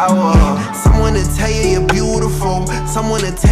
power. Someone to tell you you're beautiful. Someone to tell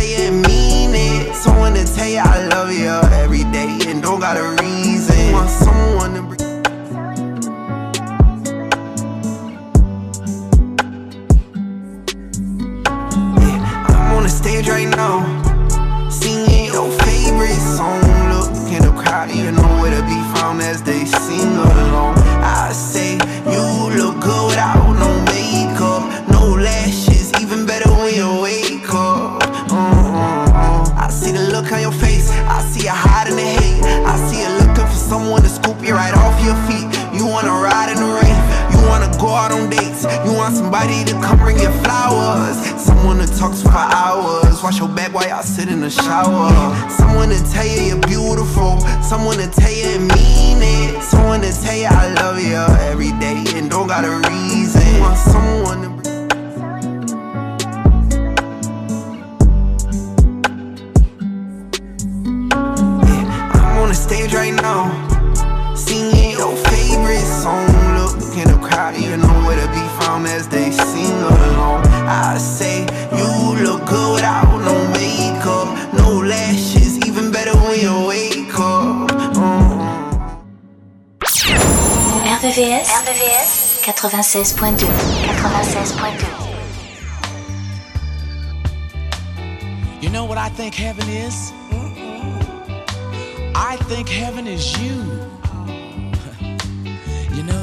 96.2 You know what I think heaven is? Mm-mm. I think heaven is you. You know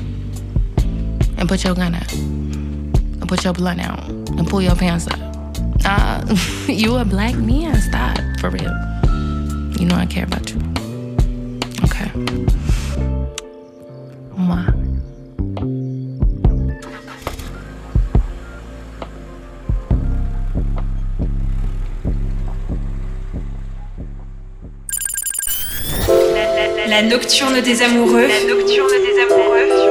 and put your gun out and put your blunt out and pull your pants up. Uh, you a black man. Stop, for real. You know I care about you. Okay. Mwah. La nocturne des amoureux. La nocturne des amoureux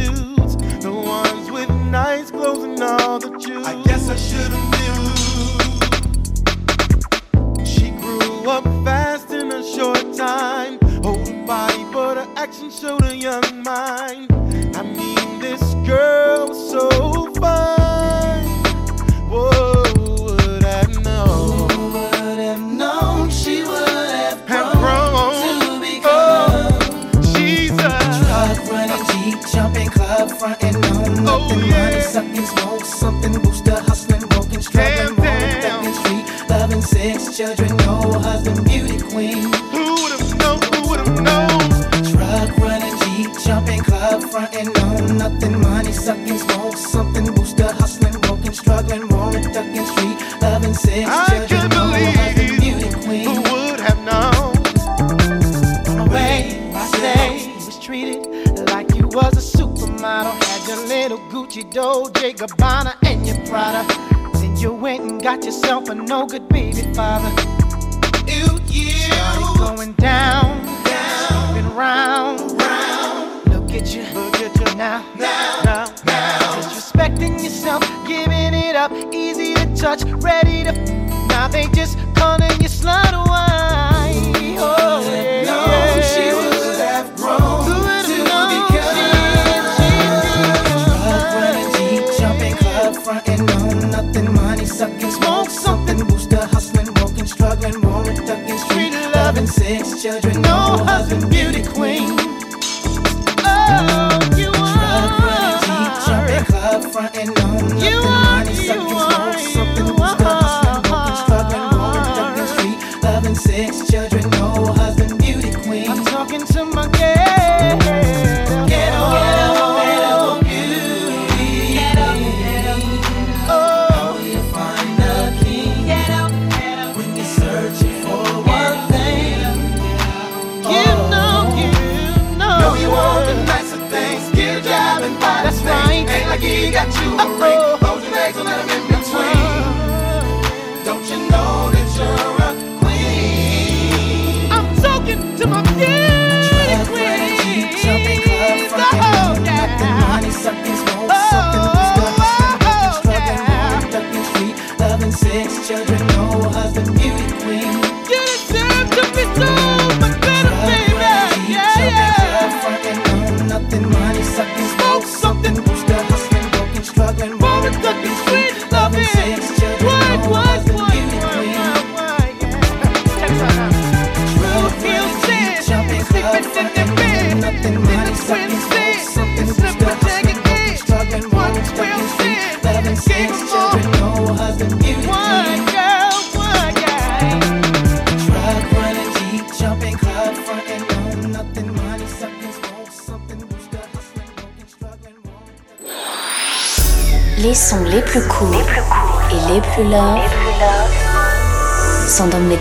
clothes and all the Jews. I guess I should've knew. She grew up fast in a short time. Older body, but her action showed a young mind. I mean, this girl was so yeah. money sucking, smoke something, booster hustling, broken, struggling, rolling, damn. ducking, street, loving six children, no husband, beauty queen. who would have known? Who would have known? Truck running, jeep jumping, club fronting, on nothing, money sucking, smoke Gabbana and your Prada. Then you went and got yourself a no good baby father. Ew, you Started going down, down, and round, round. Look at you, look at you now, now, now, now. Disrespecting yourself, giving it up, easy to touch, ready to. Now they just sucking, smoke something, booster hustling, broken, struggling, rolling, ducking, street loving, six children, no husband, beauty queen.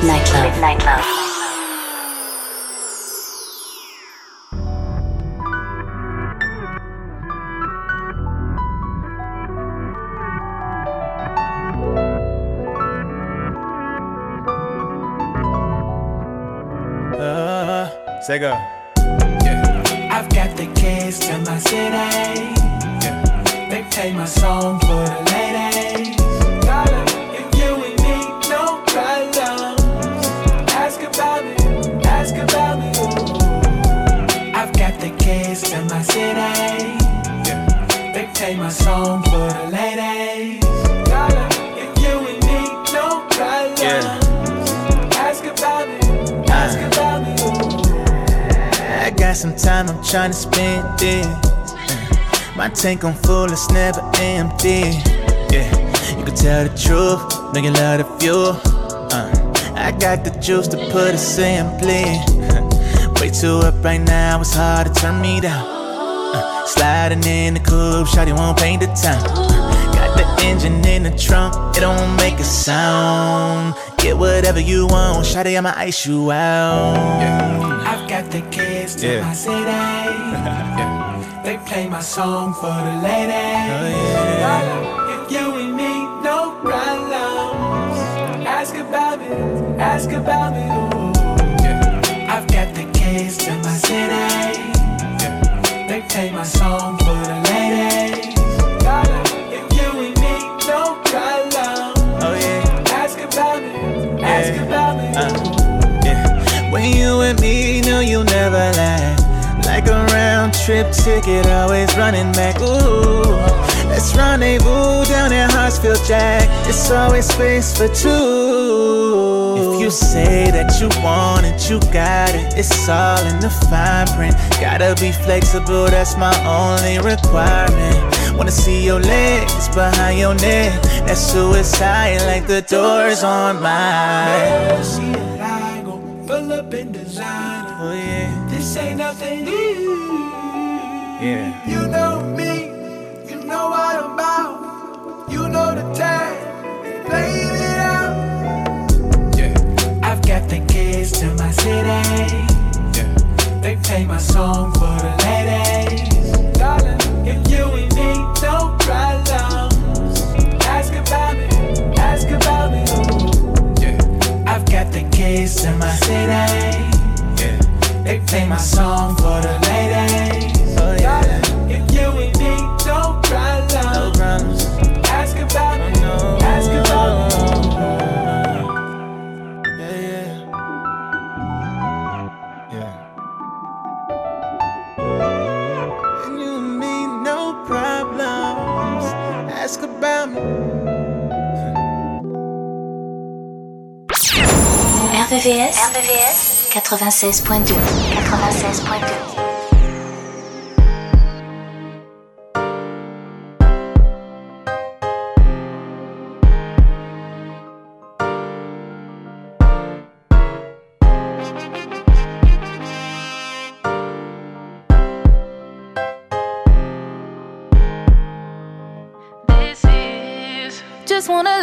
Sont dans Midnight Love. Uh, Sega. I've got the keys to my city. Yeah. They play my song for the ladies. Keys to my city. They play my song for the ladies. If you ain't need no problems, ask about me, ask about me. I got some time, I'm tryna spend this. Uh, My tank on full, it's never empty. Yeah, you can tell the truth, know you love the fuel. Uh, I got the juice to put it simply. Way too up right now, it's hard to turn me down. Uh, sliding in the coupe, shawty won't paint the town. Uh, got the engine in the trunk, it don't make a sound. Get whatever you want, shawty, I'ma ice you out. I've got the kids to Yeah. my city. They play my song for the ladies. If you ain't need no problems, ask about me, ask about me. Keys to my city. They play my song for the ladies. If you and me, don't no problem. Oh yeah. Ask about me. Ask about me. Uh, yeah. When you and me, know you'll never lie. Like a round trip ticket, always running back. Ooh, let's rendezvous down at Hartsfield Jack. It's always space for two. You say that you want it, you got it. It's all in the fine print. Gotta be flexible, that's my only requirement. Wanna see your legs behind your neck. That's suicide, like the doors on mine. See it, I go full up in designer. Oh yeah, This ain't nothing new. yeah. You know me, you know what I'm about. Keys to my city. Yeah, they play my song for the ladies. Darling, if you and me, no problems. Ask about me, ask about me. Ooh. Yeah, I've got the keys to my city. Yeah, they play my song for the ladies. Oh yeah. If you and me, no No problem. problems. Ask about me. No. Ask about me. RVVS, RVVS 96.2 96.2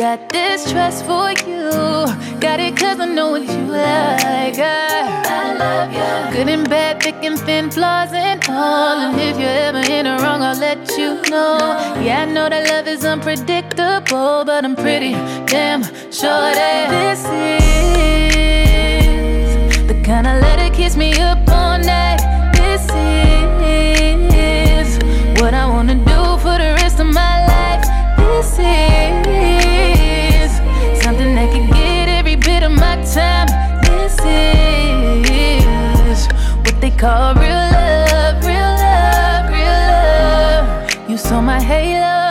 got this trust for you. Got it cause I know what you like. I, I love you. Good and bad, thick and thin, flaws and all. And if you're ever in the wrong, I'll let you know. Yeah, I know that love is unpredictable, but I'm pretty damn sure that this is the kind of that keeps me up all night. This is what I wanna do for the rest of my life. This is time. This is what they call real love, real love, real love. You saw my halo,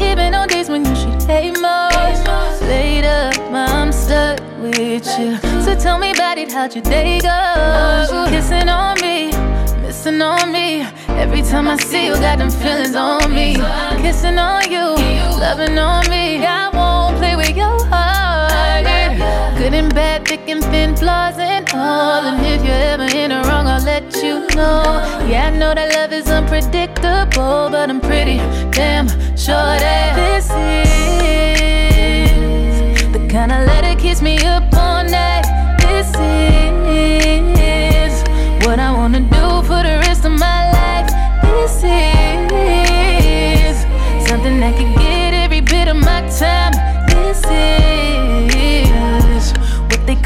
even on days when you should hate most. Later, I'm stuck with you. So tell me about it, how'd your day go? Kissing on me, missing on me. Every time I see you, got them feelings on me. Kissing on you, loving on me. I won't play with your heart. Bad, thick and thin, flaws and all. And if you're ever in the wrong, I'll let you know. Yeah, I know that love is unpredictable, but I'm pretty damn sure that this is the kind of that keeps me up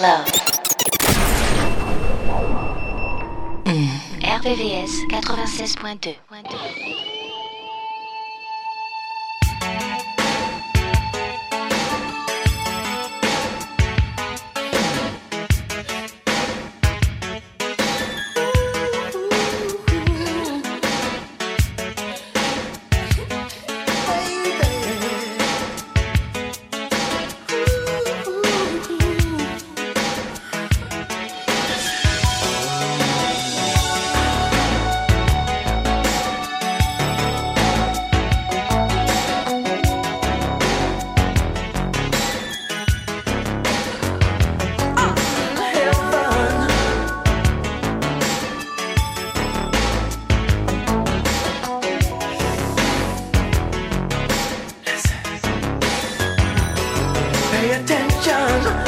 Midnight Love. RVVS 96.2. Pay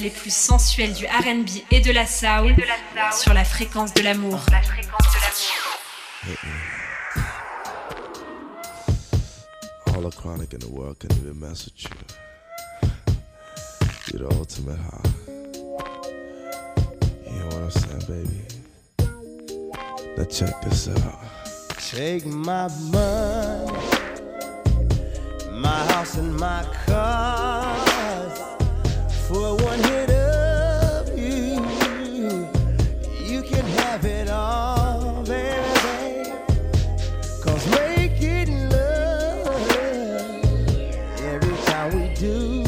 les plus sensuelles du RB et de la soul sur la fréquence de l'amour. All the chronic in the world can even mess with you. You're the ultimate high. You know what I'm saying, baby? Now check this out. Take my money, my house and my cars for one hit of you. You can have it all. Cause making love every time we do,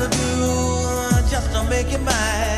and you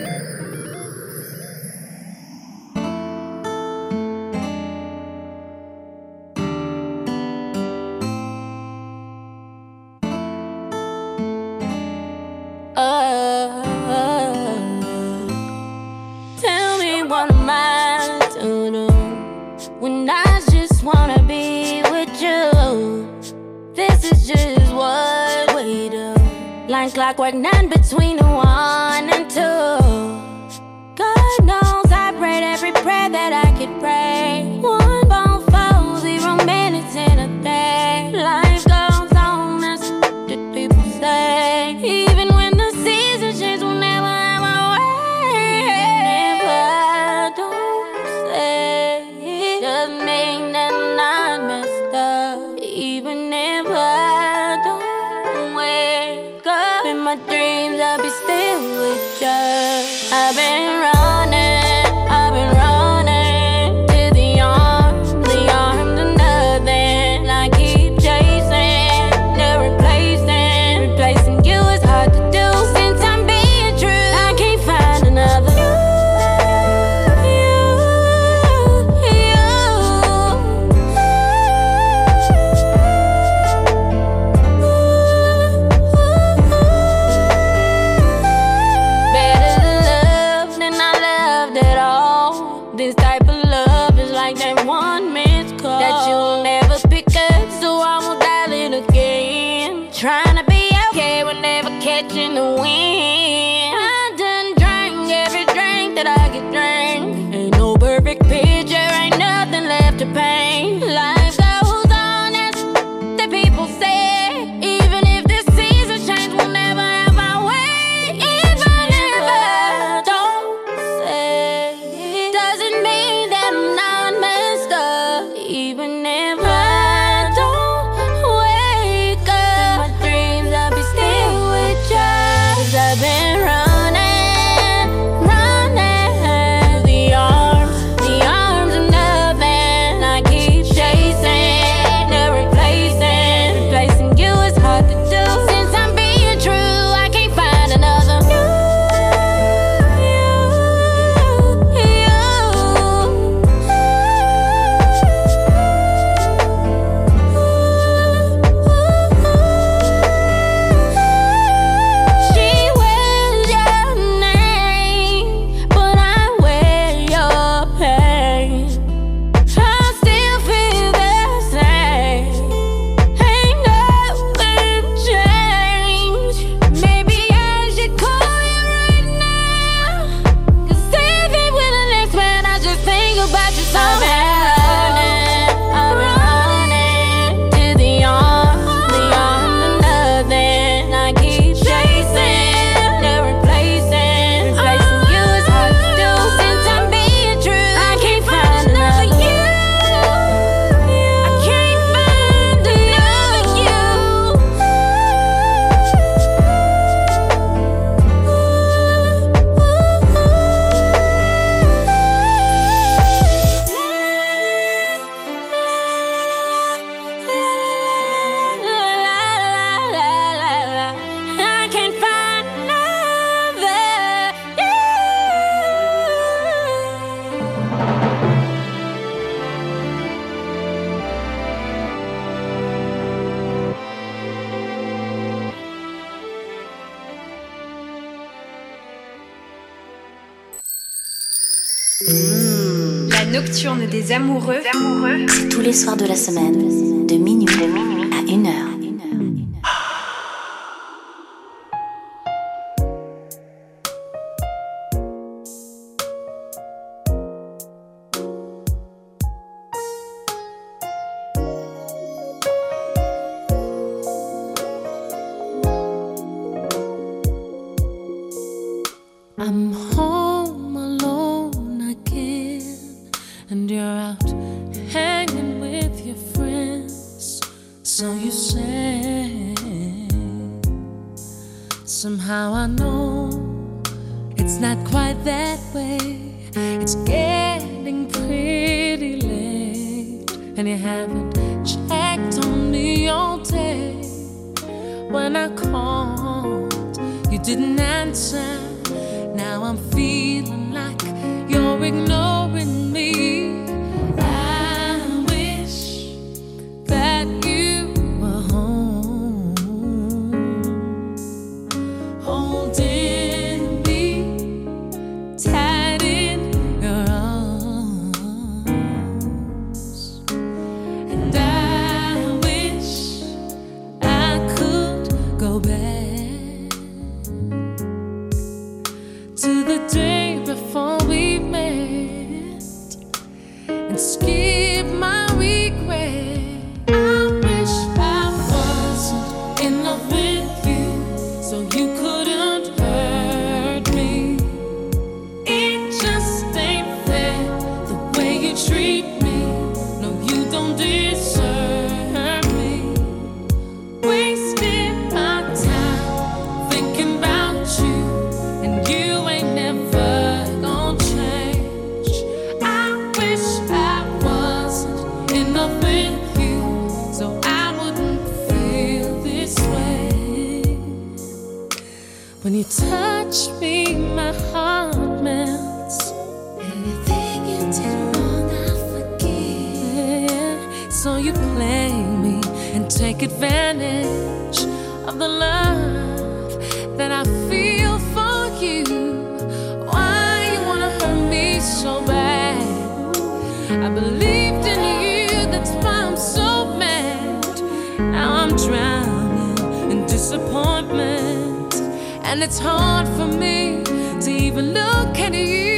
even amoureux, amoureux. c'est tous les soirs de la semaine, de minuit, de minuit. à 1h. I'm home. It's getting pretty late, and you haven't checked on me all day. When I called, you didn't answer. you play me and take advantage of the love that I feel for you? Why you wanna hurt me so bad? I believed in you, that's why I'm so mad. Now I'm drowning in disappointment, and it's hard for me to even look at you.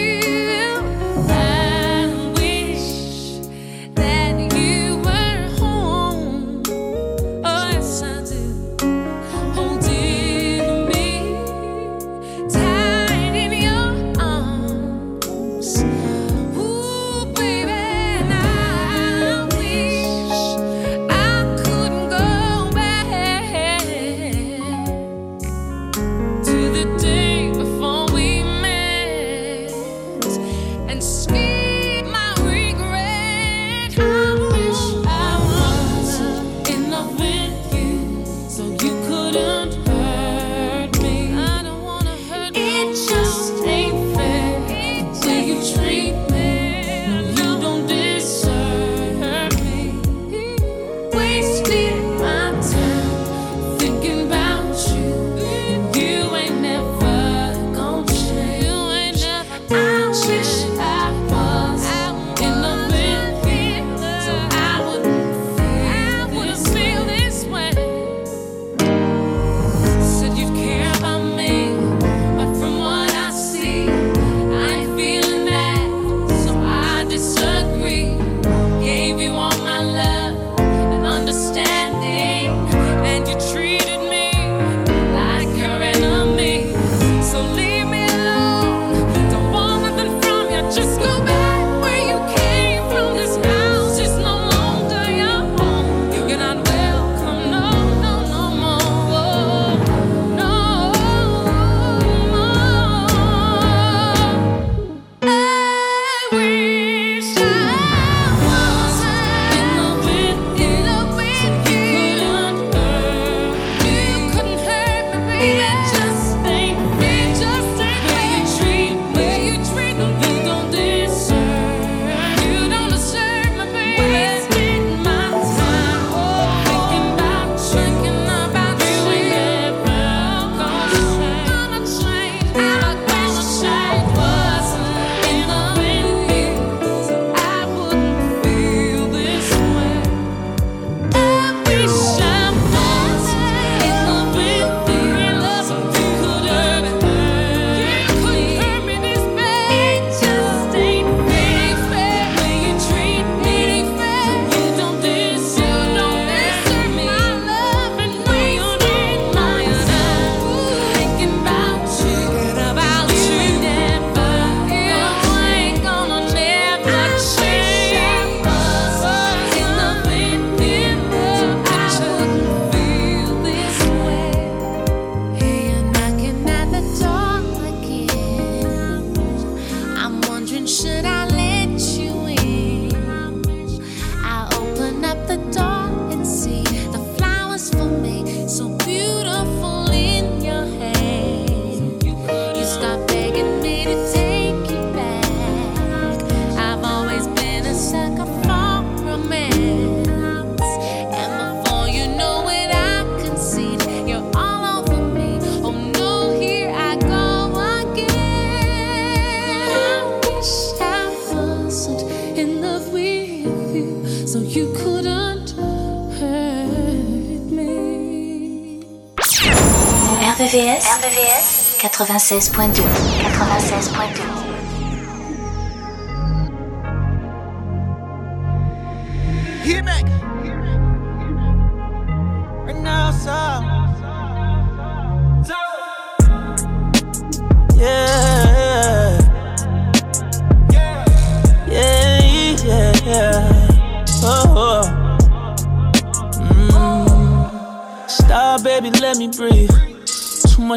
RVVS, RVVS 96.2 96.2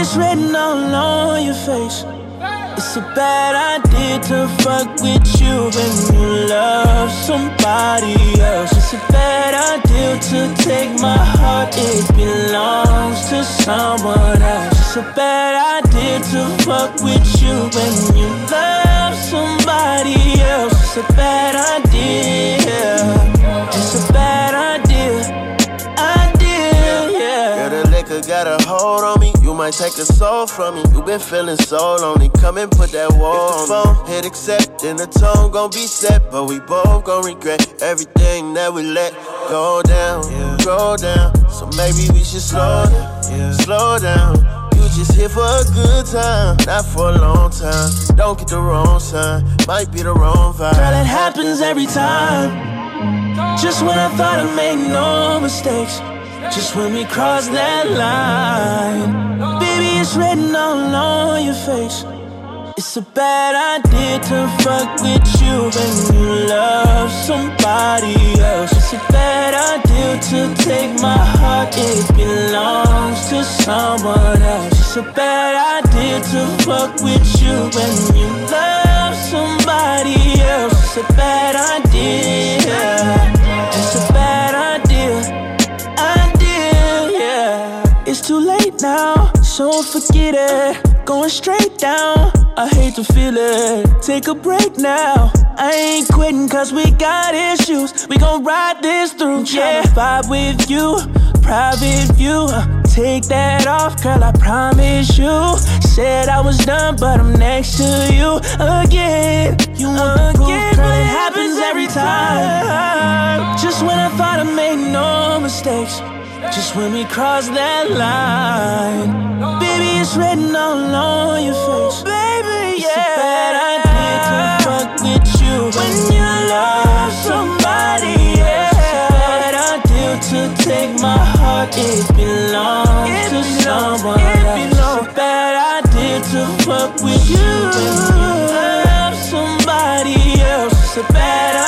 It's written all on your face. It's a bad idea to fuck with you when you love somebody else. It's a bad idea to take my heart, it belongs to someone else. It's a bad idea to fuck with you when you love somebody else. It's a bad idea. Got a hold on me. You might take a soul from me. You been feeling so lonely. Come and put that wall if the phone hit accept, then the tone gon' be set. But we both gon' regret everything that we let go down, yeah. go down. So maybe we should slow down, yeah. slow down. You just here for a good time, not for a long time. Don't get the wrong sign, might be the wrong vibe. Girl, it happens every time. Just when I thought I made no mistakes. Just when we cross that line. Baby, it's written all on your face. It's a bad idea to fuck with you when you love somebody else. It's a bad idea to take my heart, it belongs to someone else. It's a bad idea to fuck with you when you love somebody else. It's a bad idea. So forget it. Going straight down. I hate to feel it. Take a break now. I ain't quitting cause we got issues. We gon' ride this through. Yeah, vibe with you. Private view. Take that off, girl, I promise you. Said I was done, but I'm next to you again. You want proof, girl, it happens every time. Just when I thought I made no mistakes. Just when we cross that line. Baby, it's written all on your face. Baby, yeah. It's a bad idea to fuck with you when you love somebody else. It's a bad idea to take my heart, it belongs to someone else. It's a bad idea to fuck with you when you love somebody else. It's a bad idea.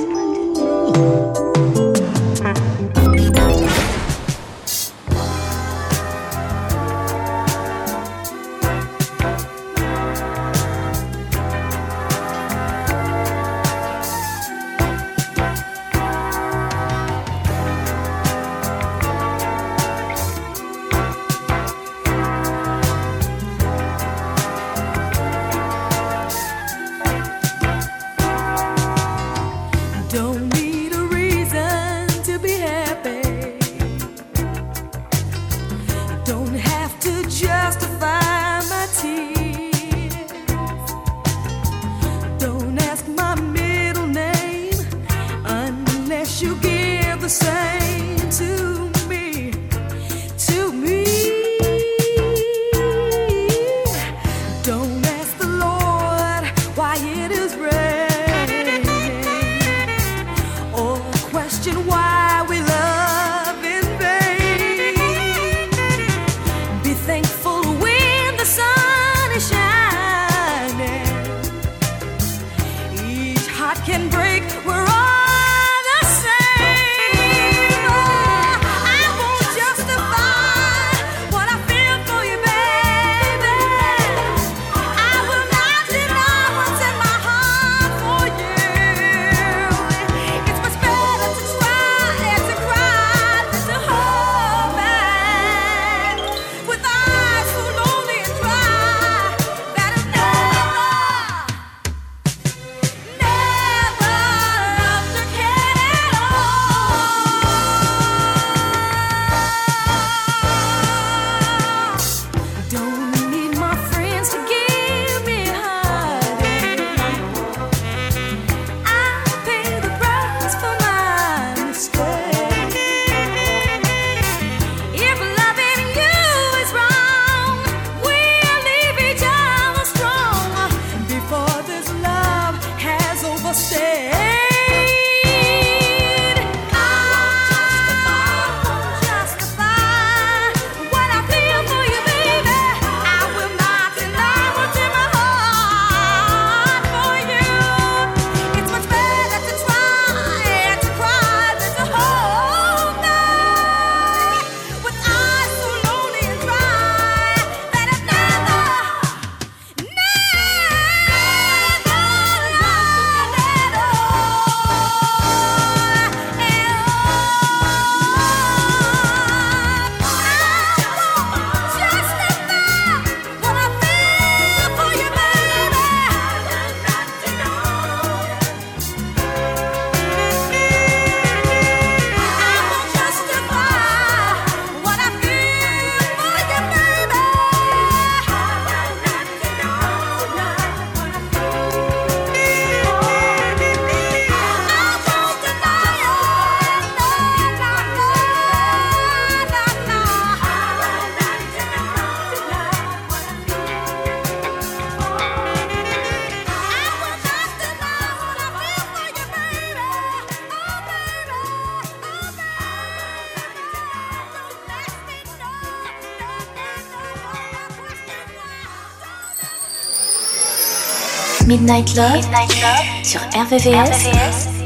Midnight Love, Midnight Love sur RVVS,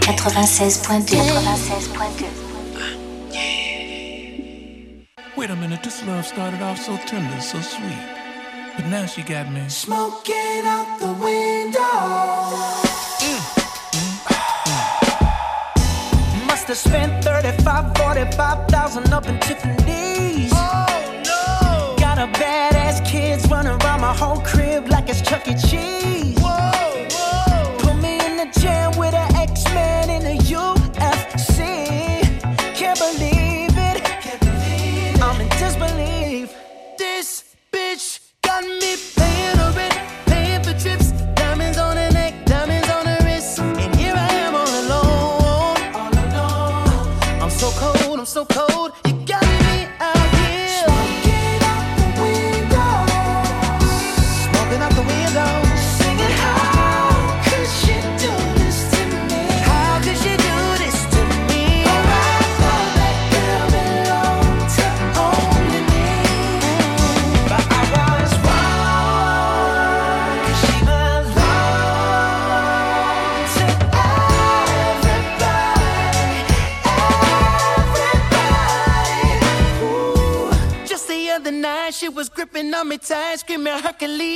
96.2. Wait a minute, this love started off so tender, so sweet. But now she got me smoking out the window. Mm. Mm. Must have spent 35, 45,000 up in Tiffany's. Oh no! Got a badass kids running around my whole crib like it's Chuck E. Cheese. Screaming